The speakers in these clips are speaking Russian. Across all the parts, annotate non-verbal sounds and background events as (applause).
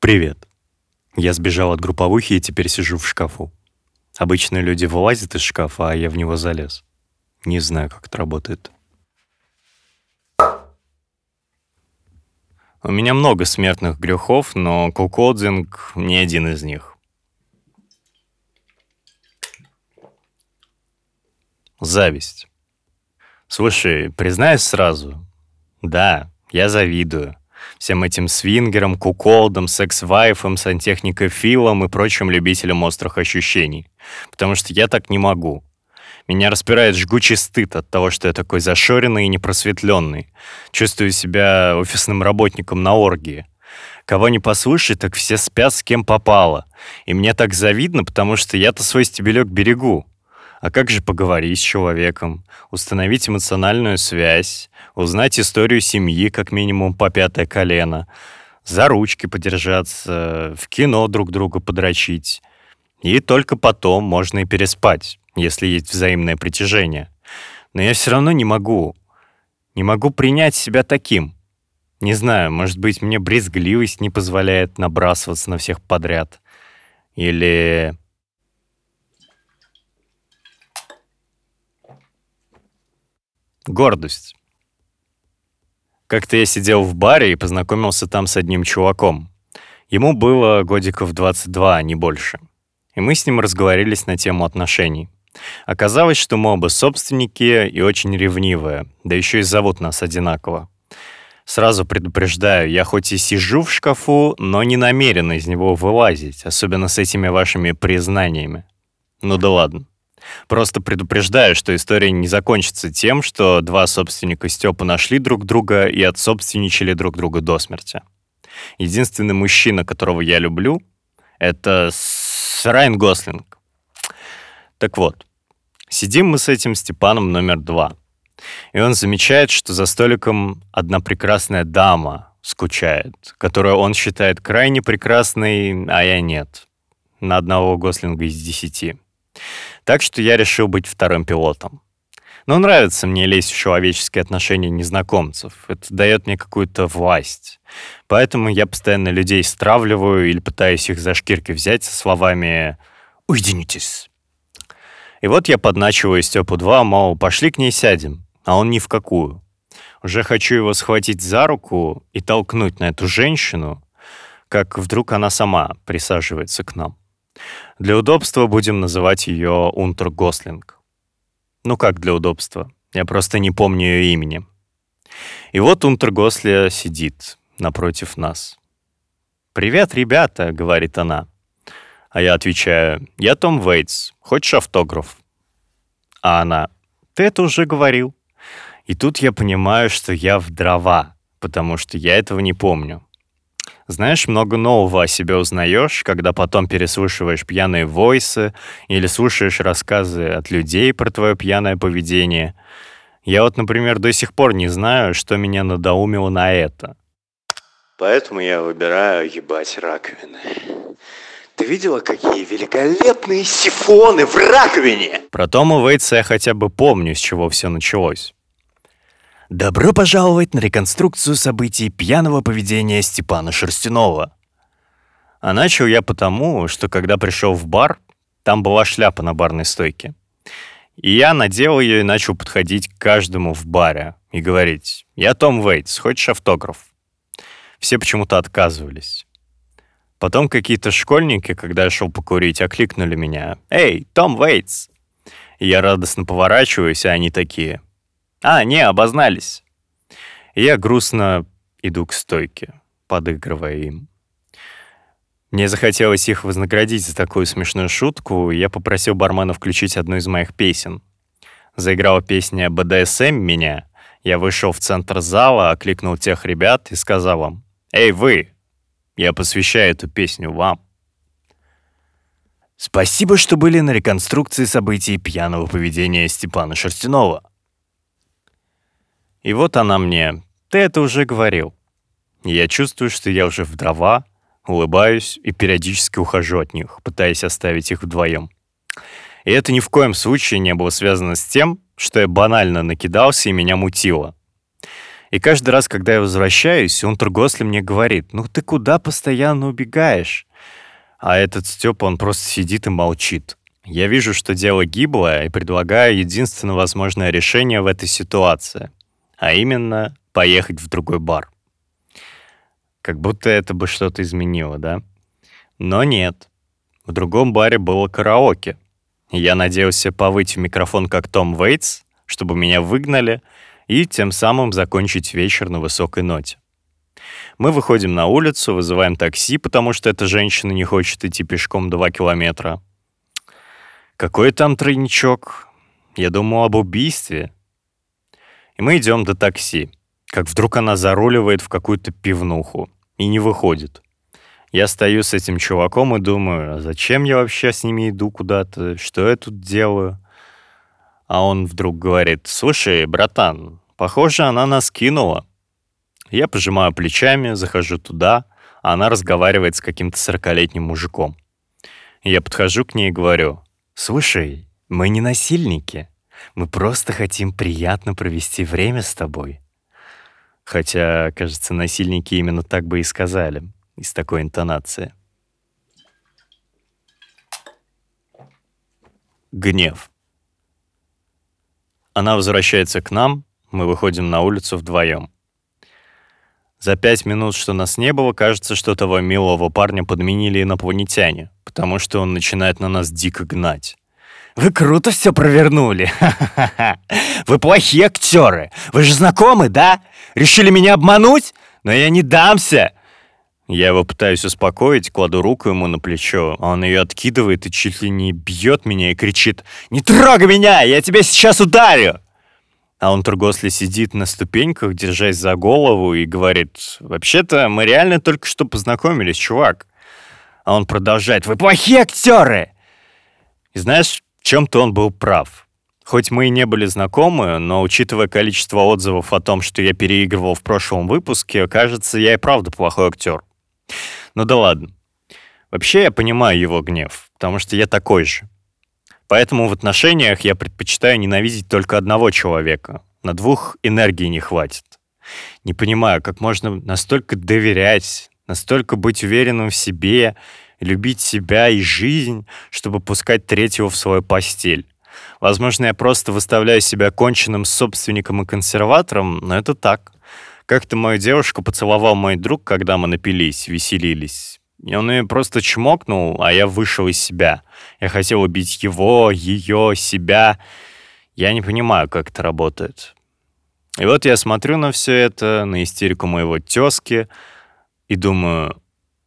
Привет. Я сбежал от групповухи и теперь сижу в шкафу. Обычные люди вылазят из шкафа, а я в него залез. Не знаю, как это работает. У меня много смертных грехов, но куколдинг не один из них. Зависть. Слушай, признаюсь сразу. Да, я завидую всем этим свингерам, куколдам, секс-вайфам, сантехникофилам и прочим любителям острых ощущений. Потому что я так не могу. Меня распирает жгучий стыд от того, что я такой зашоренный и непросветленный. Чувствую себя офисным работником на оргии. Кого не послушай, так все спят с кем попало. И мне так завидно, потому что я-то свой стебелек берегу. А как же поговорить с человеком, установить эмоциональную связь, узнать историю семьи как минимум по пятое колено, за ручки подержаться, в кино друг друга подрочить. И только потом можно и переспать, если есть взаимное притяжение. Но я все равно не могу. Не могу принять себя таким. Не знаю, может быть, мне брезгливость не позволяет набрасываться на всех подряд. Или Гордость. Как-то я сидел в баре и познакомился там с одним чуваком. Ему было годиков 22, а не больше. И мы с ним разговорились на тему отношений. Оказалось, что мы оба собственники и очень ревнивые, да еще и зовут нас одинаково. Сразу предупреждаю, я хоть и сижу в шкафу, но не намерен из него вылазить, особенно с этими вашими признаниями. Ну да ладно. Просто предупреждаю, что история не закончится тем, что два собственника Степа нашли друг друга и отсобственничали друг друга до смерти. Единственный мужчина, которого я люблю, это Райан Гослинг. Так вот, сидим мы с этим Степаном номер два. И он замечает, что за столиком одна прекрасная дама скучает, которую он считает крайне прекрасной, а я нет. На одного Гослинга из десяти. Так что я решил быть вторым пилотом. Но нравится мне лезть в человеческие отношения незнакомцев. Это дает мне какую-то власть. Поэтому я постоянно людей стравливаю или пытаюсь их за шкирки взять со словами «Уединитесь». И вот я подначиваю Степу 2, мол, пошли к ней сядем, а он ни в какую. Уже хочу его схватить за руку и толкнуть на эту женщину, как вдруг она сама присаживается к нам. Для удобства будем называть ее Унтер Гослинг. Ну как для удобства? Я просто не помню ее имени. И вот Унтер Госли сидит напротив нас. «Привет, ребята», — говорит она. А я отвечаю, «Я Том Вейтс. Хочешь автограф?» А она, «Ты это уже говорил». И тут я понимаю, что я в дрова, потому что я этого не помню. Знаешь, много нового о себе узнаешь, когда потом переслушиваешь пьяные войсы или слушаешь рассказы от людей про твое пьяное поведение. Я вот, например, до сих пор не знаю, что меня надоумило на это. Поэтому я выбираю ебать раковины. Ты видела, какие великолепные сифоны в раковине? Про Тома Вейтса я хотя бы помню, с чего все началось. Добро пожаловать на реконструкцию событий пьяного поведения Степана Шерстянова. А начал я потому, что когда пришел в бар, там была шляпа на барной стойке. И я надел ее и начал подходить к каждому в баре и говорить, «Я Том Вейтс, хочешь автограф?» Все почему-то отказывались. Потом какие-то школьники, когда я шел покурить, окликнули меня, «Эй, Том Вейтс!» И я радостно поворачиваюсь, а они такие, а, не, обознались. я грустно иду к стойке, подыгрывая им. Мне захотелось их вознаградить за такую смешную шутку, и я попросил бармена включить одну из моих песен. Заиграла песня «БДСМ» меня. Я вышел в центр зала, окликнул тех ребят и сказал им, «Эй, вы! Я посвящаю эту песню вам». Спасибо, что были на реконструкции событий пьяного поведения Степана Шерстянова. И вот она мне. Ты это уже говорил. я чувствую, что я уже в дрова, улыбаюсь и периодически ухожу от них, пытаясь оставить их вдвоем. И это ни в коем случае не было связано с тем, что я банально накидался и меня мутило. И каждый раз, когда я возвращаюсь, он Тургосли мне говорит, ну ты куда постоянно убегаешь? А этот Степа, он просто сидит и молчит. Я вижу, что дело гиблое, и предлагаю единственно возможное решение в этой ситуации. А именно, поехать в другой бар. Как будто это бы что-то изменило, да? Но нет. В другом баре было караоке. Я надеялся повыть в микрофон, как Том Вейтс, чтобы меня выгнали, и тем самым закончить вечер на высокой ноте. Мы выходим на улицу, вызываем такси, потому что эта женщина не хочет идти пешком 2 километра. Какой там тройничок? Я думал об убийстве. И мы идем до такси, как вдруг она заруливает в какую-то пивнуху и не выходит. Я стою с этим чуваком и думаю, а зачем я вообще с ними иду куда-то, что я тут делаю? А он вдруг говорит, слушай, братан, похоже, она нас кинула. Я пожимаю плечами, захожу туда, а она разговаривает с каким-то сорокалетним мужиком. Я подхожу к ней и говорю, «Слушай, мы не насильники. Мы просто хотим приятно провести время с тобой». Хотя, кажется, насильники именно так бы и сказали, из такой интонации. Гнев. Она возвращается к нам, мы выходим на улицу вдвоем. За пять минут, что нас не было, кажется, что того милого парня подменили инопланетяне, потому что он начинает на нас дико гнать. Вы круто все провернули. (laughs) Вы плохие актеры. Вы же знакомы, да? Решили меня обмануть? Но я не дамся. Я его пытаюсь успокоить, кладу руку ему на плечо, а он ее откидывает и чуть ли не бьет меня и кричит «Не трогай меня! Я тебя сейчас ударю!» А он Тургосли сидит на ступеньках, держась за голову, и говорит, «Вообще-то мы реально только что познакомились, чувак». А он продолжает, «Вы плохие актеры!» И знаешь, чем-то он был прав. Хоть мы и не были знакомы, но учитывая количество отзывов о том, что я переигрывал в прошлом выпуске, кажется, я и правда плохой актер. Ну да ладно. Вообще я понимаю его гнев, потому что я такой же. Поэтому в отношениях я предпочитаю ненавидеть только одного человека. На двух энергии не хватит. Не понимаю, как можно настолько доверять, настолько быть уверенным в себе, любить себя и жизнь, чтобы пускать третьего в свою постель. Возможно, я просто выставляю себя конченным собственником и консерватором, но это так. Как-то мою девушку поцеловал мой друг, когда мы напились, веселились. И он ее просто чмокнул, а я вышел из себя. Я хотел убить его, ее, себя. Я не понимаю, как это работает. И вот я смотрю на все это, на истерику моего тезки, и думаю,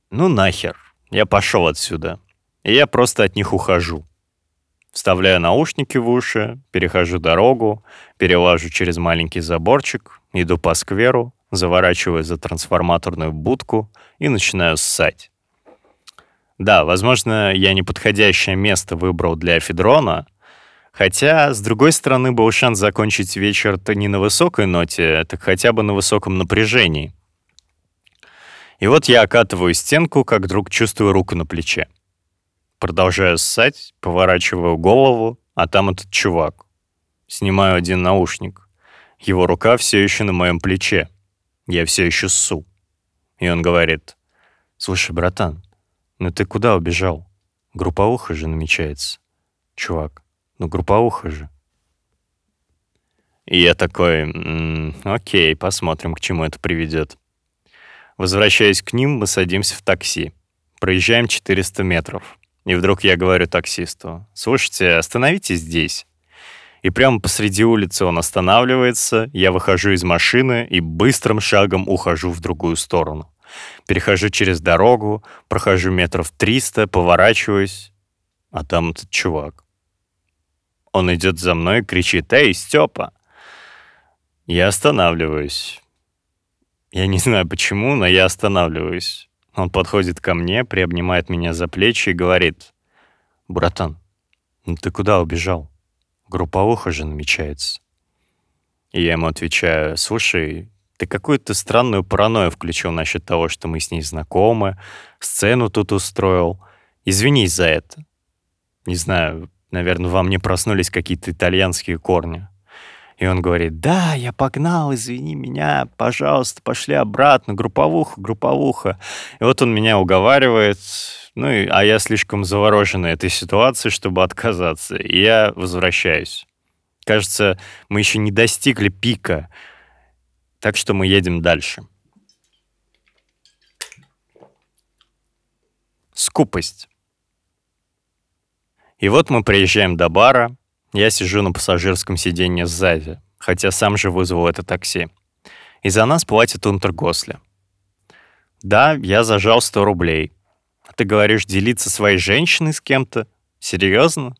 ну нахер, я пошел отсюда. И я просто от них ухожу. Вставляю наушники в уши, перехожу дорогу, перелажу через маленький заборчик, иду по скверу, заворачиваю за трансформаторную будку и начинаю ссать. Да, возможно, я неподходящее место выбрал для эфедрона, хотя, с другой стороны, был шанс закончить вечер-то не на высокой ноте, так хотя бы на высоком напряжении. И вот я окатываю стенку, как вдруг чувствую руку на плече. Продолжаю ссать, поворачиваю голову, а там этот чувак. Снимаю один наушник. Его рука все еще на моем плече. Я все еще ссу. И он говорит, «Слушай, братан, ну ты куда убежал? Групповуха же намечается. Чувак, ну групповуха же. И я такой, окей, посмотрим, к чему это приведет. Возвращаясь к ним, мы садимся в такси. Проезжаем 400 метров. И вдруг я говорю таксисту, слушайте, остановитесь здесь. И прямо посреди улицы он останавливается, я выхожу из машины и быстрым шагом ухожу в другую сторону. Перехожу через дорогу, прохожу метров 300, поворачиваюсь, а там этот чувак. Он идет за мной и кричит «Эй, Степа!» Я останавливаюсь. Я не знаю почему, но я останавливаюсь. Он подходит ко мне, приобнимает меня за плечи и говорит «Братан, ну ты куда убежал? Групповуха же намечается». И я ему отвечаю «Слушай, ты какую-то странную паранойю включил насчет того, что мы с ней знакомы, сцену тут устроил. Извинись за это. Не знаю, наверное, вам не проснулись какие-то итальянские корни. И он говорит, да, я погнал, извини меня, пожалуйста, пошли обратно, групповуха, групповуха. И вот он меня уговаривает, ну, и, а я слишком заворожен этой ситуацией, чтобы отказаться. И я возвращаюсь. Кажется, мы еще не достигли пика, так что мы едем дальше. Скупость. И вот мы приезжаем до бара, я сижу на пассажирском сиденье сзади, хотя сам же вызвал это такси. И за нас платит Унтергосли. Да, я зажал 100 рублей. Ты говоришь, делиться своей женщиной с кем-то? Серьезно?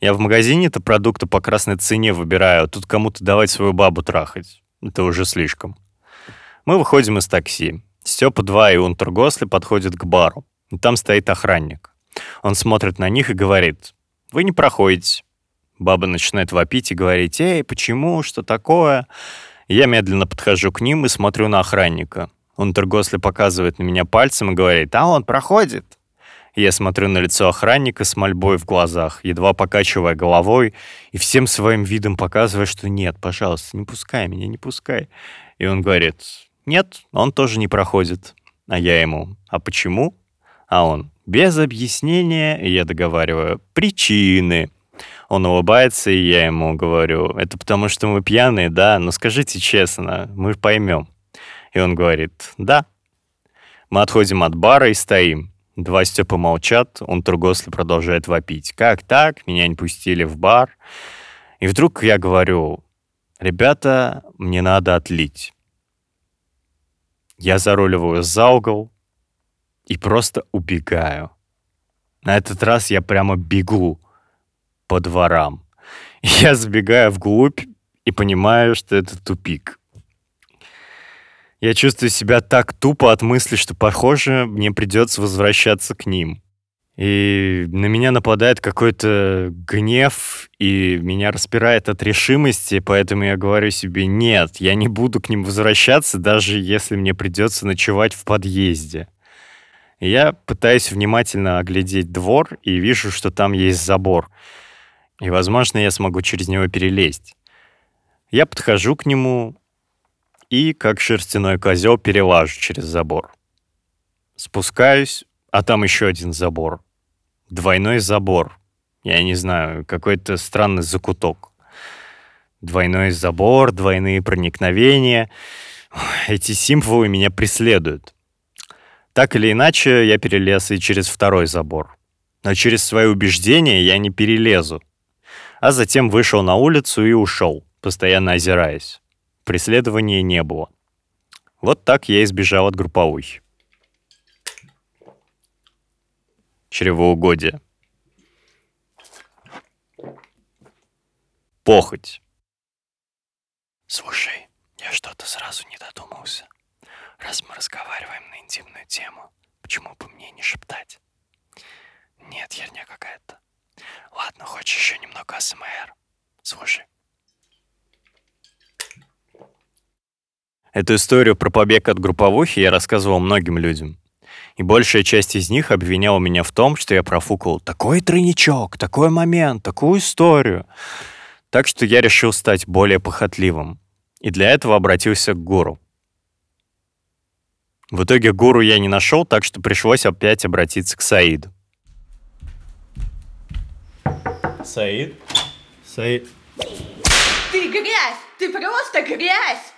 Я в магазине-то продукты по красной цене выбираю, а тут кому-то давать свою бабу трахать. Это уже слишком. Мы выходим из такси. Степа 2 и Унтергосли подходят к бару. Там стоит охранник. Он смотрит на них и говорит, «Вы не проходите». Баба начинает вопить и говорить, «Эй, почему? Что такое?» Я медленно подхожу к ним и смотрю на охранника. Он торгосли показывает на меня пальцем и говорит, «А он проходит». Я смотрю на лицо охранника с мольбой в глазах, едва покачивая головой и всем своим видом показывая, что нет, пожалуйста, не пускай меня, не пускай. И он говорит, нет, он тоже не проходит. А я ему, а почему? А он, без объяснения, я договариваю, причины. Он улыбается, и я ему говорю, это потому что мы пьяные, да? Но скажите честно, мы поймем. И он говорит, да. Мы отходим от бара и стоим. Два Степа молчат, он Тургосли продолжает вопить. Как так? Меня не пустили в бар. И вдруг я говорю, ребята, мне надо отлить. Я заруливаю за угол и просто убегаю. На этот раз я прямо бегу по дворам. Я сбегаю вглубь и понимаю, что это тупик. Я чувствую себя так тупо от мысли, что, похоже, мне придется возвращаться к ним. И на меня нападает какой-то гнев, и меня распирает от решимости, поэтому я говорю себе, нет, я не буду к ним возвращаться, даже если мне придется ночевать в подъезде. я пытаюсь внимательно оглядеть двор и вижу, что там есть забор — и, возможно, я смогу через него перелезть. Я подхожу к нему и, как шерстяной козел, перелажу через забор. Спускаюсь, а там еще один забор. Двойной забор. Я не знаю, какой-то странный закуток. Двойной забор, двойные проникновения. Эти символы меня преследуют. Так или иначе, я перелез и через второй забор. Но через свои убеждения я не перелезу а затем вышел на улицу и ушел, постоянно озираясь. Преследования не было. Вот так я избежал от групповухи. Чревоугодие. Похоть. Слушай, я что-то сразу не додумался. Раз мы разговариваем на интимную тему, почему бы мне не шептать? Нет, херня какая-то. Ладно, хочешь еще немного АСМР? Слушай. Эту историю про побег от групповухи я рассказывал многим людям. И большая часть из них обвиняла меня в том, что я профукал такой тройничок, такой момент, такую историю. Так что я решил стать более похотливым. И для этого обратился к гуру. В итоге гуру я не нашел, так что пришлось опять обратиться к Саиду. Саид? Саид? Ты грязь! Ты просто грязь!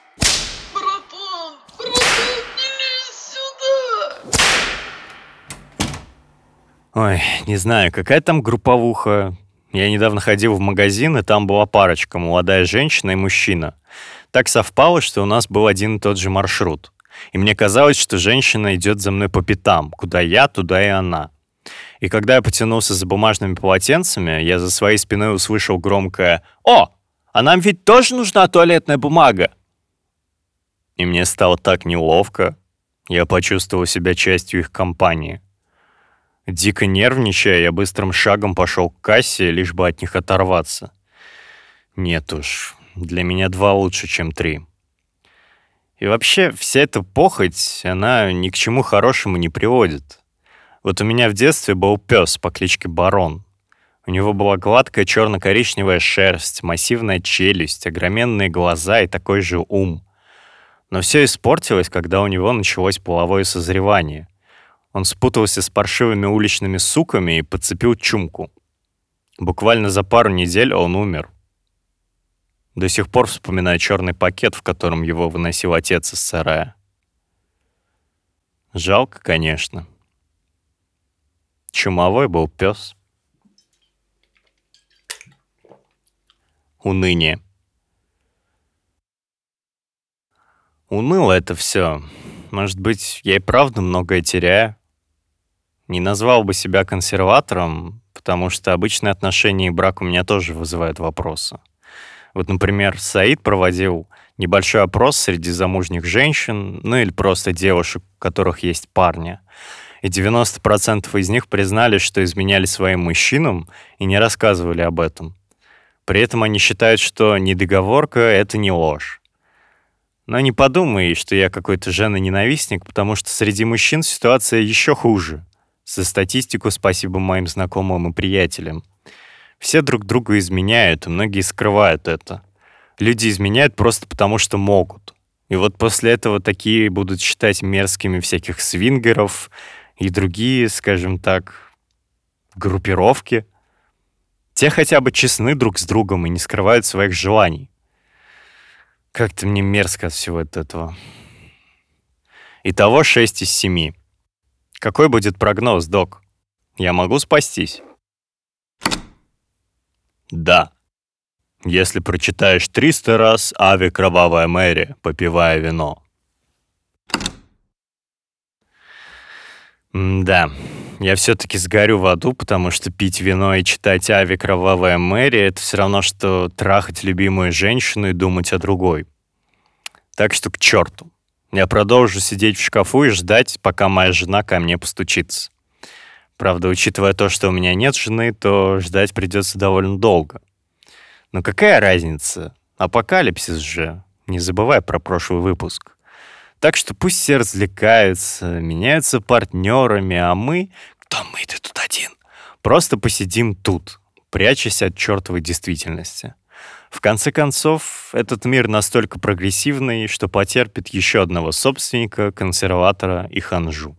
Братан! Братан, не лезь сюда! Ой, не знаю, какая там групповуха. Я недавно ходил в магазин, и там была парочка, молодая женщина и мужчина. Так совпало, что у нас был один и тот же маршрут. И мне казалось, что женщина идет за мной по пятам. Куда я, туда и она. И когда я потянулся за бумажными полотенцами, я за своей спиной услышал громкое «О, а нам ведь тоже нужна туалетная бумага!» И мне стало так неловко. Я почувствовал себя частью их компании. Дико нервничая, я быстрым шагом пошел к кассе, лишь бы от них оторваться. Нет уж, для меня два лучше, чем три. И вообще, вся эта похоть, она ни к чему хорошему не приводит. Вот у меня в детстве был пес по кличке Барон. У него была гладкая черно-коричневая шерсть, массивная челюсть, огроменные глаза и такой же ум. Но все испортилось, когда у него началось половое созревание. Он спутался с паршивыми уличными суками и подцепил чумку. Буквально за пару недель он умер. До сих пор вспоминаю черный пакет, в котором его выносил отец из сарая. Жалко, конечно. Чумовой был пес. Уныние. Уныло это все. Может быть, я и правда многое теряю. Не назвал бы себя консерватором, потому что обычные отношения и брак у меня тоже вызывают вопросы. Вот, например, Саид проводил небольшой опрос среди замужних женщин, ну или просто девушек, у которых есть парни. И 90% из них признали, что изменяли своим мужчинам и не рассказывали об этом. При этом они считают, что недоговорка — это не ложь. Но не подумай, что я какой-то женоненавистник, потому что среди мужчин ситуация еще хуже. За статистику спасибо моим знакомым и приятелям. Все друг другу изменяют, и многие скрывают это. Люди изменяют просто потому, что могут. И вот после этого такие будут считать мерзкими всяких свингеров и другие, скажем так, группировки — те хотя бы честны друг с другом и не скрывают своих желаний. Как-то мне мерзко от всего этого. Итого 6 из 7. Какой будет прогноз, док? Я могу спастись? Да. Если прочитаешь 300 раз «Ави, кровавая Мэри», попивая вино. Да, я все-таки сгорю в аду, потому что пить вино и читать Ави Кровавая Мэри — это все равно, что трахать любимую женщину и думать о другой. Так что к черту. Я продолжу сидеть в шкафу и ждать, пока моя жена ко мне постучится. Правда, учитывая то, что у меня нет жены, то ждать придется довольно долго. Но какая разница? Апокалипсис же. Не забывай про прошлый выпуск. Так что пусть все развлекаются, меняются партнерами, а мы... Кто мы? Ты тут один. Просто посидим тут, прячась от чертовой действительности. В конце концов, этот мир настолько прогрессивный, что потерпит еще одного собственника, консерватора и ханжу.